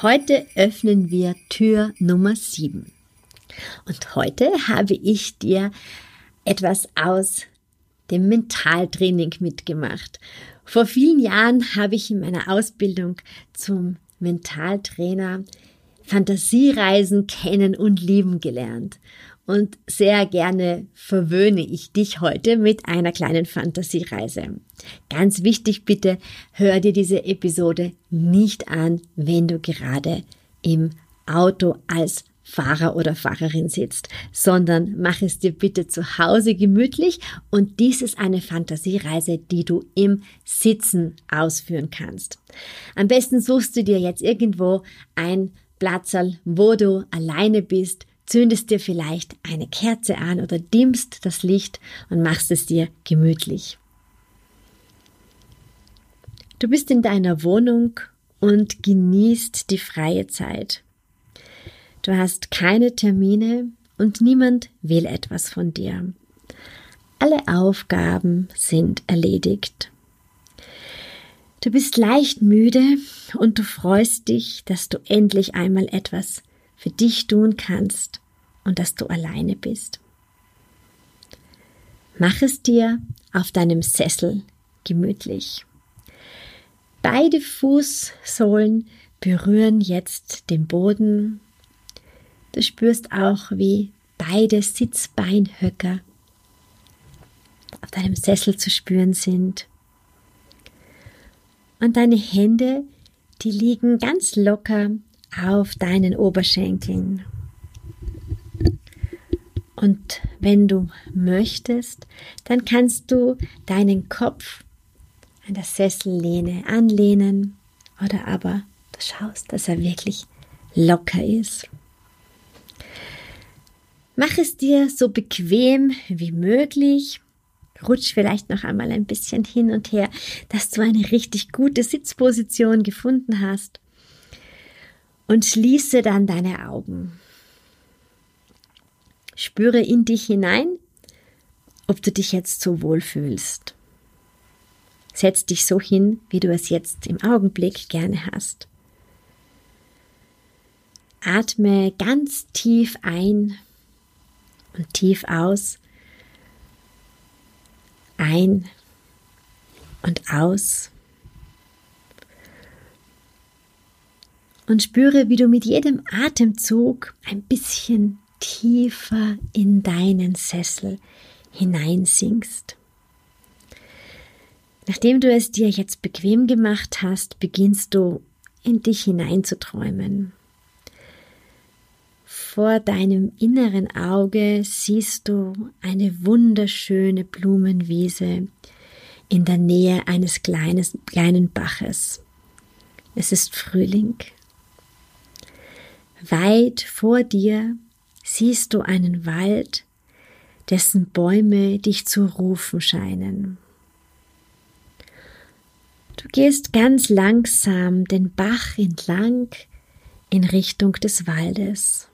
Heute öffnen wir Tür Nummer 7. Und heute habe ich dir etwas aus dem Mentaltraining mitgemacht. Vor vielen Jahren habe ich in meiner Ausbildung zum Mentaltrainer Fantasiereisen kennen und lieben gelernt. Und sehr gerne verwöhne ich dich heute mit einer kleinen Fantasiereise. Ganz wichtig bitte, hör dir diese Episode nicht an, wenn du gerade im Auto als Fahrer oder Fahrerin sitzt, sondern mach es dir bitte zu Hause gemütlich und dies ist eine Fantasiereise, die du im Sitzen ausführen kannst. Am besten suchst du dir jetzt irgendwo ein Platzerl, wo du alleine bist, zündest dir vielleicht eine Kerze an oder dimmst das Licht und machst es dir gemütlich. Du bist in deiner Wohnung und genießt die freie Zeit. Du hast keine Termine und niemand will etwas von dir. Alle Aufgaben sind erledigt. Du bist leicht müde und du freust dich, dass du endlich einmal etwas für dich tun kannst und dass du alleine bist. Mach es dir auf deinem Sessel gemütlich. Beide Fußsohlen berühren jetzt den Boden. Du spürst auch, wie beide Sitzbeinhöcker auf deinem Sessel zu spüren sind. Und deine Hände, die liegen ganz locker auf deinen Oberschenkeln. Und wenn du möchtest, dann kannst du deinen Kopf an der Sessellehne anlehnen oder aber du schaust, dass er wirklich locker ist. Mach es dir so bequem wie möglich. Rutsch vielleicht noch einmal ein bisschen hin und her, dass du eine richtig gute Sitzposition gefunden hast und schließe dann deine Augen. Spüre in dich hinein, ob du dich jetzt so wohl fühlst. Setz dich so hin, wie du es jetzt im Augenblick gerne hast. Atme ganz tief ein und tief aus. Ein und aus. und spüre, wie du mit jedem Atemzug ein bisschen tiefer in deinen Sessel hineinsinkst. Nachdem du es dir jetzt bequem gemacht hast, beginnst du in dich hineinzuträumen. Vor deinem inneren Auge siehst du eine wunderschöne Blumenwiese in der Nähe eines kleines, kleinen Baches. Es ist Frühling Weit vor dir siehst du einen Wald, dessen Bäume dich zu rufen scheinen. Du gehst ganz langsam den Bach entlang in Richtung des Waldes.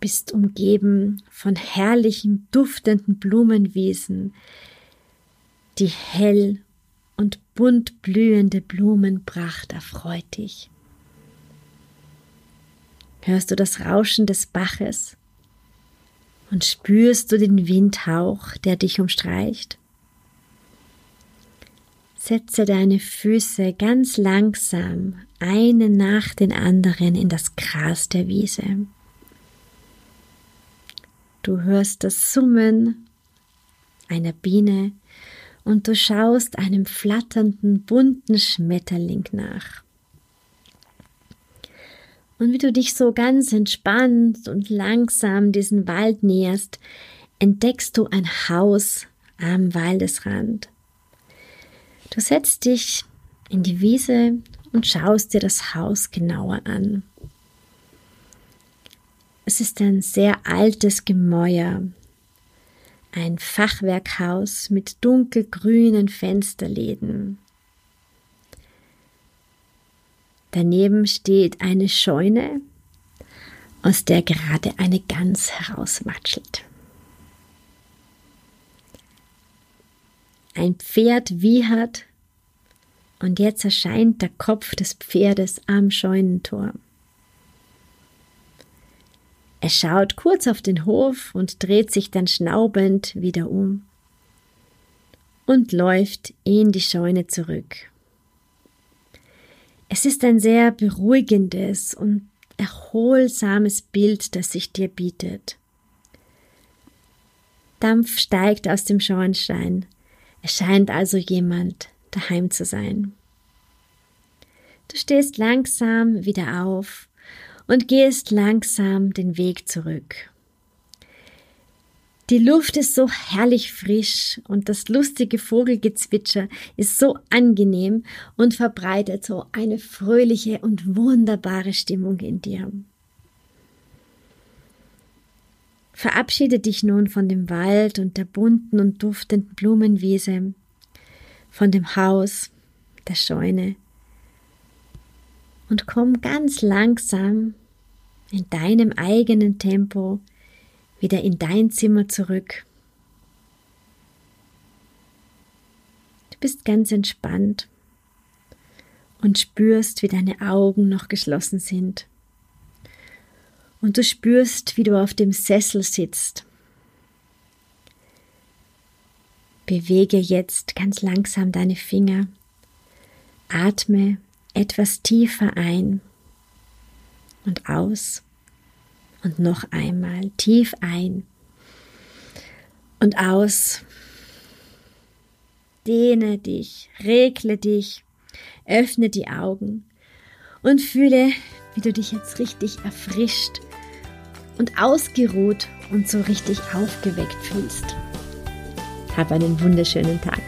Bist umgeben von herrlichen, duftenden Blumenwiesen, die hell und bunt blühende Blumenpracht erfreut dich. Hörst du das Rauschen des Baches und spürst du den Windhauch, der dich umstreicht? Setze deine Füße ganz langsam eine nach den anderen in das Gras der Wiese. Du hörst das Summen einer Biene und du schaust einem flatternden bunten Schmetterling nach. Und wie du dich so ganz entspannt und langsam diesen Wald näherst, entdeckst du ein Haus am Waldesrand. Du setzt dich in die Wiese und schaust dir das Haus genauer an. Es ist ein sehr altes Gemäuer, ein Fachwerkhaus mit dunkelgrünen Fensterläden. Daneben steht eine Scheune, aus der gerade eine Gans herauswatschelt. Ein Pferd wiehert und jetzt erscheint der Kopf des Pferdes am Scheunentor. Er schaut kurz auf den Hof und dreht sich dann schnaubend wieder um und läuft in die Scheune zurück. Es ist ein sehr beruhigendes und erholsames Bild, das sich dir bietet. Dampf steigt aus dem Schornstein. Es scheint also jemand daheim zu sein. Du stehst langsam wieder auf und gehst langsam den Weg zurück. Die Luft ist so herrlich frisch und das lustige Vogelgezwitscher ist so angenehm und verbreitet so eine fröhliche und wunderbare Stimmung in dir. Verabschiede dich nun von dem Wald und der bunten und duftenden Blumenwiese, von dem Haus, der Scheune und komm ganz langsam in deinem eigenen Tempo wieder in dein Zimmer zurück. Du bist ganz entspannt und spürst, wie deine Augen noch geschlossen sind. Und du spürst, wie du auf dem Sessel sitzt. Bewege jetzt ganz langsam deine Finger. Atme etwas tiefer ein und aus und noch einmal tief ein und aus. Dehne dich, regle dich, öffne die Augen und fühle, wie du dich jetzt richtig erfrischt und ausgeruht und so richtig aufgeweckt fühlst. Hab einen wunderschönen Tag.